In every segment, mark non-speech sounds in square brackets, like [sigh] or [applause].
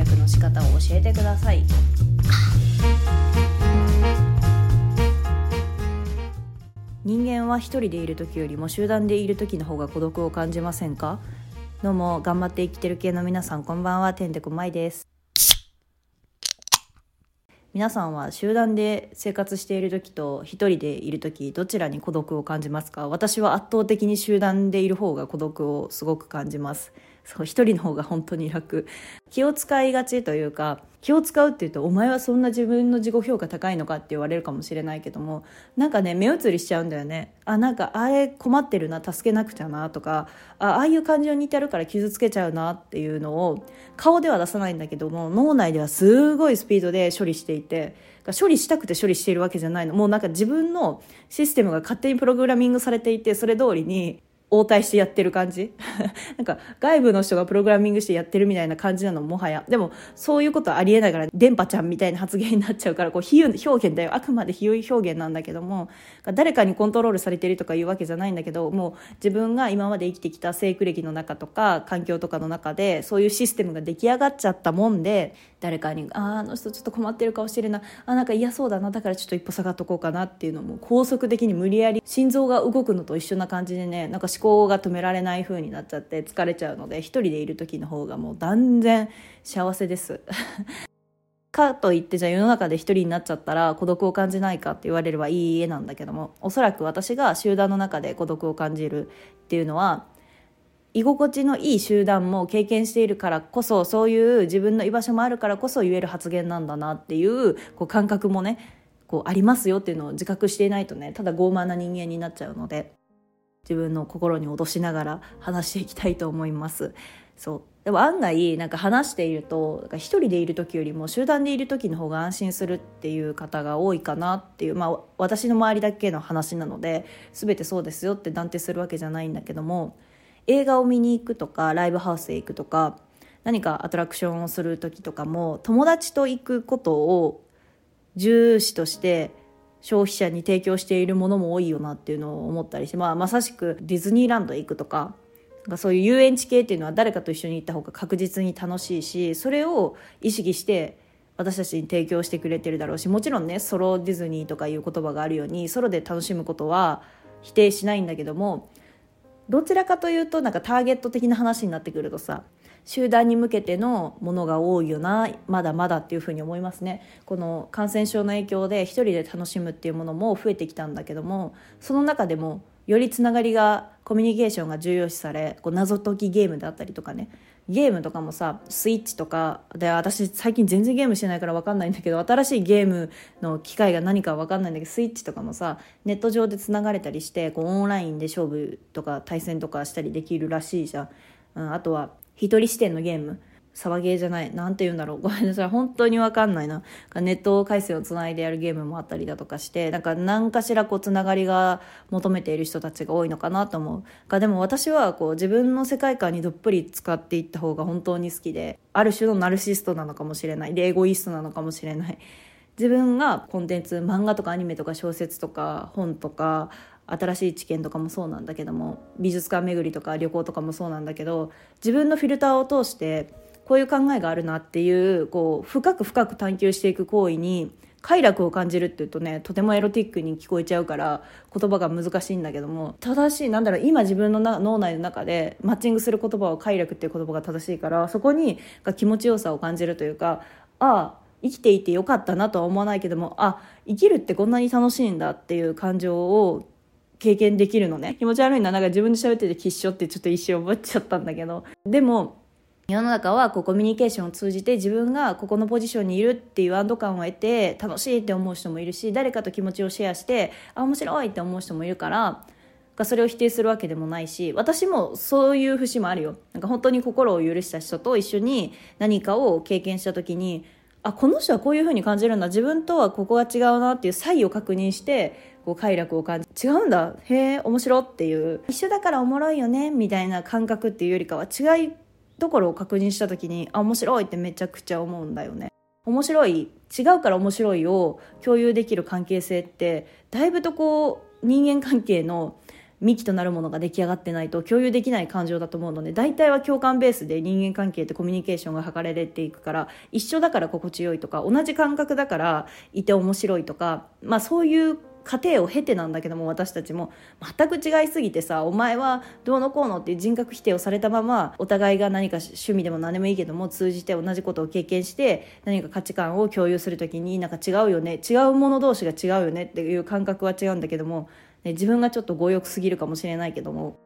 略の仕方を教えてください。人間は一人でいる時よりも集団でいる時の方が孤独を感じませんか？どうも頑張って生きてる系の皆さんこんばんはてんてこまいです。皆さんは集団で生活している時と一人でいる時どちらに孤独を感じますか？私は圧倒的に集団でいる方が孤独をすごく感じます。そう一人の方が本当に楽。気を使いがちというか気を使うっていうとお前はそんな自分の自己評価高いのかって言われるかもしれないけどもなんかね目移りしちゃうんだよね。あなんかあれ困ってるな助けなくちゃなとかああいう感情に似てるから傷つけちゃうなっていうのを顔では出さないんだけども脳内ではすごいスピードで処理していて処理したくて処理しているわけじゃないの。もうなんか自分のシステムが勝手にプログラミングされていてそれ通りに応対してやってる感じ？[laughs] なんか外部の人がプログラミングしてやってるみたいな感じなのもはや。でもそういうことはありえないから電波ちゃんみたいな発言になっちゃうからこう比喩表現だよ。あくまで比喩表現なんだけども誰かにコントロールされてるとかいうわけじゃないんだけどもう自分が今まで生きてきた生育歴の中とか環境とかの中でそういうシステムが出来上がっちゃったもんで誰かに「ああの人ちょっと困ってる顔してるなあなんか嫌そうだな。だからちょっと一歩下がっとこうかな」っていうのも高速的に無理やり心臓が動くのと一緒な感じでねなんか考が止められない風になっちゃって疲れちゃうので一人でいる時の方がもう断然幸せです。[laughs] かといってじゃあ世の中で一人になっちゃったら孤独を感じないかって言われればいい絵なんだけどもおそらく私が集団の中で孤独を感じるっていうのは居心地のいい集団も経験しているからこそそういう自分の居場所もあるからこそ言える発言なんだなっていうこう感覚もねこうありますよっていうのを自覚していないとねただ傲慢な人間になっちゃうので自分の心に脅しながら話していきたいと思います。そう。でも案外なんか話していると一人でいる時よりも集団でいる時の方が安心するっていう方が多いかなっていう。まあ私の周りだけの話なので全てそうですよって断定するわけじゃないんだけども映画を見に行くとかライブハウスへ行くとか何かアトラクションをする時とかも友達と行くことを重視として消費者に提供しているものも多いよなっていうのを思ったりして、まあ、まさしくディズニーランドへ行くとかそういう遊園地系っていうのは誰かと一緒に行った方が確実に楽しいしそれを意識して私たちに提供してくれてるだろうしもちろんねソロディズニーとかいう言葉があるようにソロで楽しむことは否定しないんだけどもどちらかというとなんかターゲット的な話になってくるとさ集団に向けてのものが多いよなまだまだっていうふうに思いますね。この感染症の影響で一人で楽しむっていうものも増えてきたんだけどもその中でもよりつながりがコミュニケーションが重要視されこう謎解きゲームだったりとかね。ゲームとかもさスイッチとかで私最近全然ゲームしてないから分かんないんだけど新しいゲームの機械が何か分かんないんだけどスイッチとかもさネット上でつながれたりしてこうオンラインで勝負とか対戦とかしたりできるらしいじゃん、うん、あとは一人視点のゲーム騒げじゃない。なんて言うんだろう。[laughs] ごめんなさい。本当にわかんないな。ネット回線をつないでやるゲームもあったりだとかして、なんか何かしらこうつながりが求めている人たちが多いのかなと思う。がでも私はこう自分の世界観にどっぷり使っていった方が本当に好きで、ある種のナルシストなのかもしれない。で、エゴイストなのかもしれない。自分がコンテンツ、漫画とかアニメとか小説とか本とか、新しい知見とかもそうなんだけども美術館巡りとか旅行とかもそうなんだけど自分のフィルターを通してこういう考えがあるなっていうこう深く深く探求していく行為に快楽を感じるっていうとねとてもエロティックに聞こえちゃうから言葉が難しいんだけども正しいなんだろう今自分の脳内の中でマッチングする言葉は快楽っていう言葉が正しいからそこにが気持ちよさを感じるというかああ生きていてよかったなとは思わないけどもあ生きるってこんなに楽しいんだっていう感情を経験できるのね。気持ち悪いな。なんか自分で喋っててきっしょってちょっと一瞬思っちゃったんだけど。でも世の中はこうコミュニケーションを通じて自分がここのポジションにいるっていう安堵感を得て楽しいって思う人もいるし誰かと気持ちをシェアしてあ面白いって思う人もいるからそれを否定するわけでもないし私もそういう節もあるよ。なんか本当に心を許した人と一緒に何かを経験した時にあこの人はこういうふうに感じるんだ。自分とはここが違うなっていう差異を確認してこう快楽を感じ違うんだ。へえ面白っていう。一緒だからおもろいよねみたいな感覚っていうよりかは違いところを確認した時にあ面白いってめちゃくちゃ思うんだよね。面白い違うから面白いを共有できる関係性ってだいぶとこう人間関係の幹となるものが出来上がってないと共有できない感情だと思うので大体は共感ベースで人間関係ってコミュニケーションが図られていくから一緒だから心地よいとか同じ感覚だからいて面白いとか、まあ、そういう過程を経てなんだけども私たちも。全く違いすぎてさお前はどうのこうのっていう人格否定をされたままお互いが何か趣味でも何でもいいけども通じて同じことを経験して何か価値観を共有する時になんか違うよね違うもの同士が違うよねっていう感覚は違うんだけどもね、自分がちょっと強欲すぎるかもしれないけども、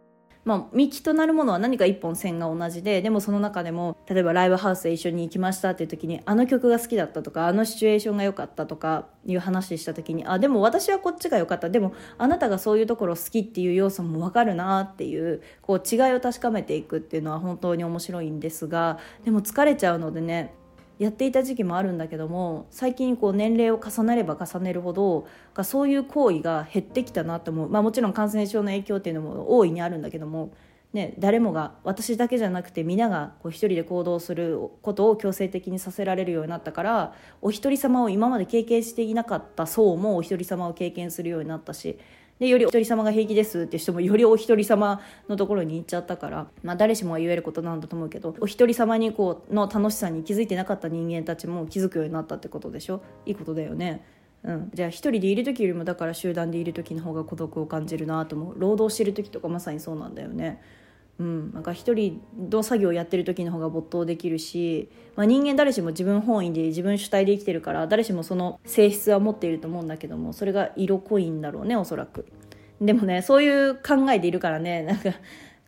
まあ、幹となるものは何か一本線が同じででもその中でも例えばライブハウスで一緒に行きましたっていう時にあの曲が好きだったとかあのシチュエーションが良かったとかいう話した時にあでも私はこっちが良かった。でもあなたがそういうところ好きっていう要素も分かるなっていうこう違いを確かめていくっていうのは本当に面白いんですがでも疲れちゃうのでねやっていた時期もあるんだけども最近こう年齢を重ねれば重ねるほどそういう行為が減ってきたなと思う、まあ、もちろん感染症の影響っていうのも大いにあるんだけども、ね、誰もが私だけじゃなくて皆がこう一人で行動することを強制的にさせられるようになったからお一人様を今まで経験していなかった層もお一人様を経験するようになったしでよりお一人様が平気ですって人もよりお一人様のところに行っちゃったから、まあ、誰しもが言えることなんだと思うけどお一人様にこうの楽しさに気づいてなかった人間たちも気づくようになったってことでしょ？いいことだよね。うん、じゃあ一人でいる時よりもだから集団でいる時の方が孤独を感じるなと思う労働してる時とかまさにそうなんだよね。うん、なんか一人の作業をやってる時の方が没頭できるし、まあ、人間誰しも自分本位で自分主体で生きてるから誰しもその性質は持っていると思うんだけどもそれが色濃いんだろうねおそらく。でもねそういう考えでいるからねなんか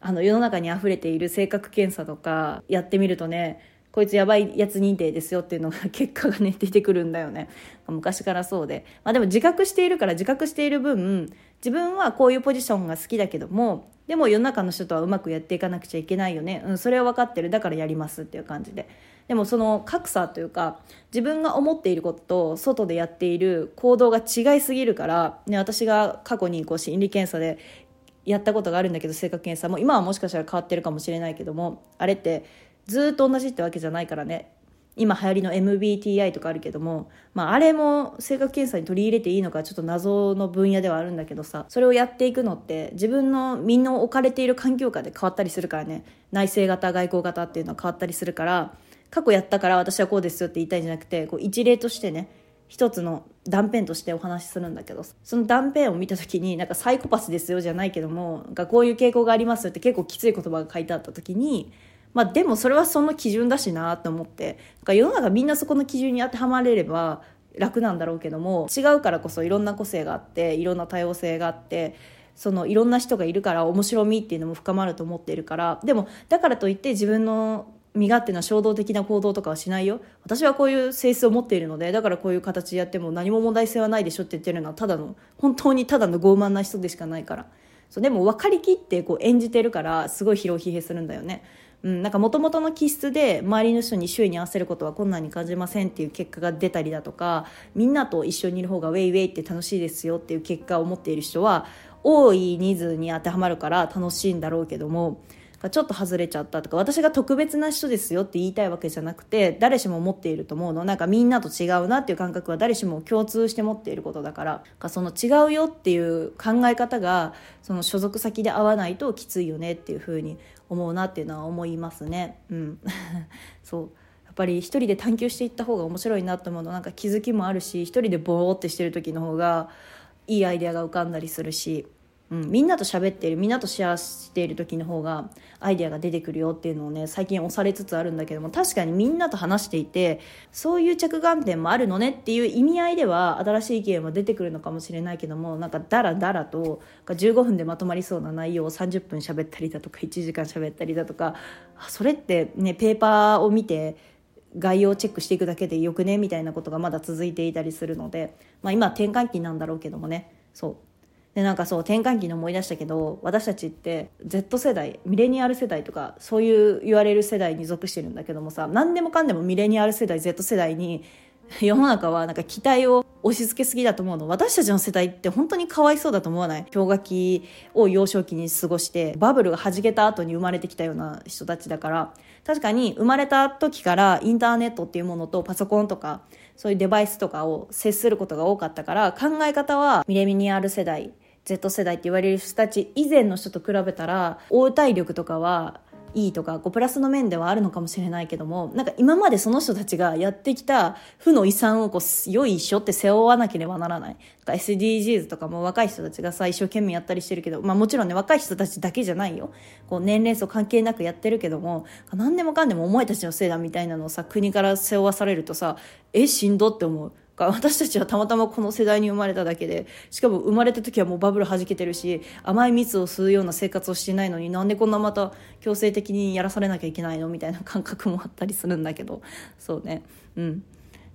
あの世の中に溢れている性格検査とかやってみるとねこいつやばいやつ認定ですよっていうのが [laughs] 結果がね出てくるんだよね。昔からそうで、まあ、でも自覚しているから自覚している分自分はこういうポジションが好きだけどもでも世の中の人とはうまくやっていかなくちゃいけないよね、うん、それは分かってる。だからやりますっていう感じで。でもその格差というか自分が思っていることと外でやっている行動が違いすぎるから、ね、私が過去にこう心理検査でやったことがあるんだけど性格検査も今はもしかしたら変わってるかもしれないけどもあれってずっと同じってわけじゃないからね。今流行りの MBTI とかあるけども、まあ、あれも性格検査に取り入れていいのかちょっと謎の分野ではあるんだけどさそれをやっていくのって自分の身の置かれている環境下で変わったりするからね。内政型外交型っていうのは変わったりするから過去やったから私はこうですよって言いたいんじゃなくてこう一例としてね一つの断片としてお話しするんだけどその断片を見た時になんかサイコパスですよじゃないけどもなんかこういう傾向がありますよって結構きつい言葉が書いてあった時にまあでもそれはその基準だしなと思って。か世の中みんなそこの基準に当てはまれれば楽なんだろうけども違うからこそいろんな個性があっていろんな多様性があってそのいろんな人がいるから面白みっていうのも深まると思っているから。でもだからといって自分の身勝手な衝動的な行動とかはしないよ。私はこういう性質を持っているのでだからこういう形でやっても何も問題性はないでしょって言ってるのはただの本当にただの傲慢な人でしかないから。そうでも分かりきってこう演じてるからすごい疲労疲弊するんだよね。うん、なんか元々の気質で周りの人に周囲に合わせることは困難に感じませんっていう結果が出たりだとかみんなと一緒にいる方がウェイウェイって楽しいですよっていう結果を持っている人は多い人数に当てはまるから楽しいんだろうけどもちょっと外れちゃったとか私が特別な人ですよって言いたいわけじゃなくて誰しも持っていると思うの。なんかみんなと違うなっていう感覚は誰しも共通して持っていることだから。その違うよっていう考え方がその所属先で合わないときついよねっていうふうに思うなっていうのは思いますね。うん。[laughs] そう。やっぱり一人で探求していった方が面白いなと思うのなんか気づきもあるし一人でボーってしてる時の方がいいアイデアが浮かんだりするし。うん、みんなと喋ってるみんなとシェアしている時の方がアイデアが出てくるよっていうのをね最近押されつつあるんだけども確かにみんなと話していてそういう着眼点もあるのねっていう意味合いでは新しい意見も出てくるのかもしれないけどもなんかダラダラと15分でまとまりそうな内容を30分喋ったりだとか1時間喋ったりだとかそれってねペーパーを見て概要をチェックしていくだけでよくねみたいなことがまだ続いていたりするので、まあ、今転換期なんだろうけどもね。そう。でなんかそう転換期に思い出したけど私たちって Z 世代ミレニアル世代とかそういう言われる世代に属してるんだけどもさ何でもかんでもミレニアル世代 Z 世代に世の中はなんか期待を押し付けすぎだと思うの。私たちの世代って本当にかわいそうだと思わない？氷河期を幼少期に過ごしてバブルが弾けた後に生まれてきたような人たちだから。確かに生まれた時からインターネットっていうものとパソコンとかそういうデバイスとかを接することが多かったから考え方はミレニアル世代 Z 世代って言われる人たち以前の人と比べたら応対力とかはいいとかこうプラスの面ではあるのかもしれないけどもなんか今までその人たちがやってきた負の遺産をこうよいしょって背負わなければならない SDGs とかも若い人たちがさ一生懸命やったりしてるけど、まあ、もちろんね若い人たちだけじゃないよこう年齢層関係なくやってるけども何でもかんでもお前たちのせいだみたいなのをさ国から背負わされるとさえしんどって思う。[laughs] 私たちはたまたまこの世代に生まれただけでしかも生まれた時はもうバブルはじけてるし甘い蜜を吸うような生活をしてないのになんでこんなまた強制的にやらされなきゃいけないのみたいな感覚もあったりするんだけどそうねうん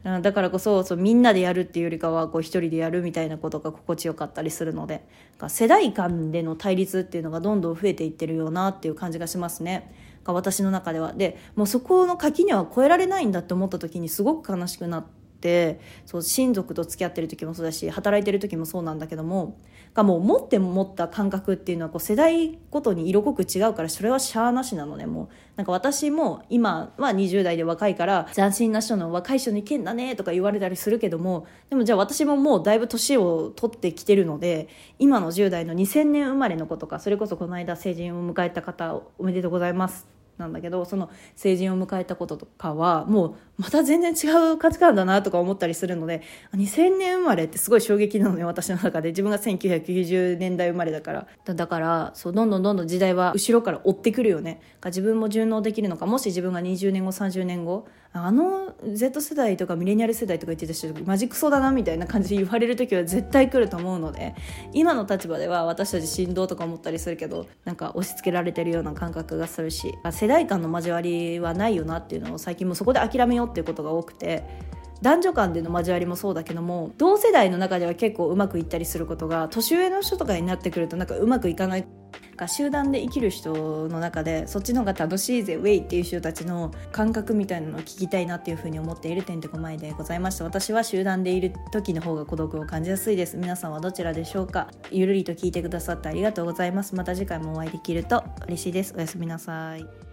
だからこそそうみんなでやるっていうよりかはこう一人でやるみたいなことが心地よかったりするので世代間での対立っていうのがどんどん増えていってるよなっていう感じがしますね。私の中ではでもうそこの垣には越えられないんだって思った時にすごく悲しくなって。ってそう親族と付き合ってる時もそうだし働いてる時もそうなんだけどもがもう持って持った感覚っていうのはこう世代ごとに色濃く違うからそれはしゃあなしなのねもう。なんか私も今は20代で若いから斬新な人の若い人に意見だねとか言われたりするけどもでもじゃあ私ももうだいぶ年を取ってきてるので今の10代の2000年生まれの子とかそれこそこの間成人を迎えた方おめでとうございます。なんだけどその成人を迎えたこととかはもうまた全然違う価値観だなとか思ったりするので2000年生まれってすごい衝撃なのね私の中で。自分が1990年代生まれだから。だからそうどんどんどんどん時代は後ろから追ってくるよね。自分も順応できるのかもし自分が20年後30年後あの Z 世代とかミレニアル世代とか言ってた人マジクソだなみたいな感じで言われる時は絶対来ると思うので今の立場では私たち振動とか思ったりするけどなんか押し付けられてるような感覚がするし世代間の交わりはないよなっていうのを最近もそこで諦めようっていうことが多くて男女間での交わりもそうだけども同世代の中では結構うまくいったりすることが年上の人とかになってくるとなんかうまくいかない。か集団で生きる人の中でそっちの方が楽しいぜウェイっていう人たちの感覚みたいなのを聞きたいなっていうふうに思っている点で5枚でございました。私は集団でいる時の方が孤独を感じやすいです。皆さんはどちらでしょうか。ゆるりと聞いてくださってありがとうございます。また次回もお会いできると嬉しいです。おやすみなさい。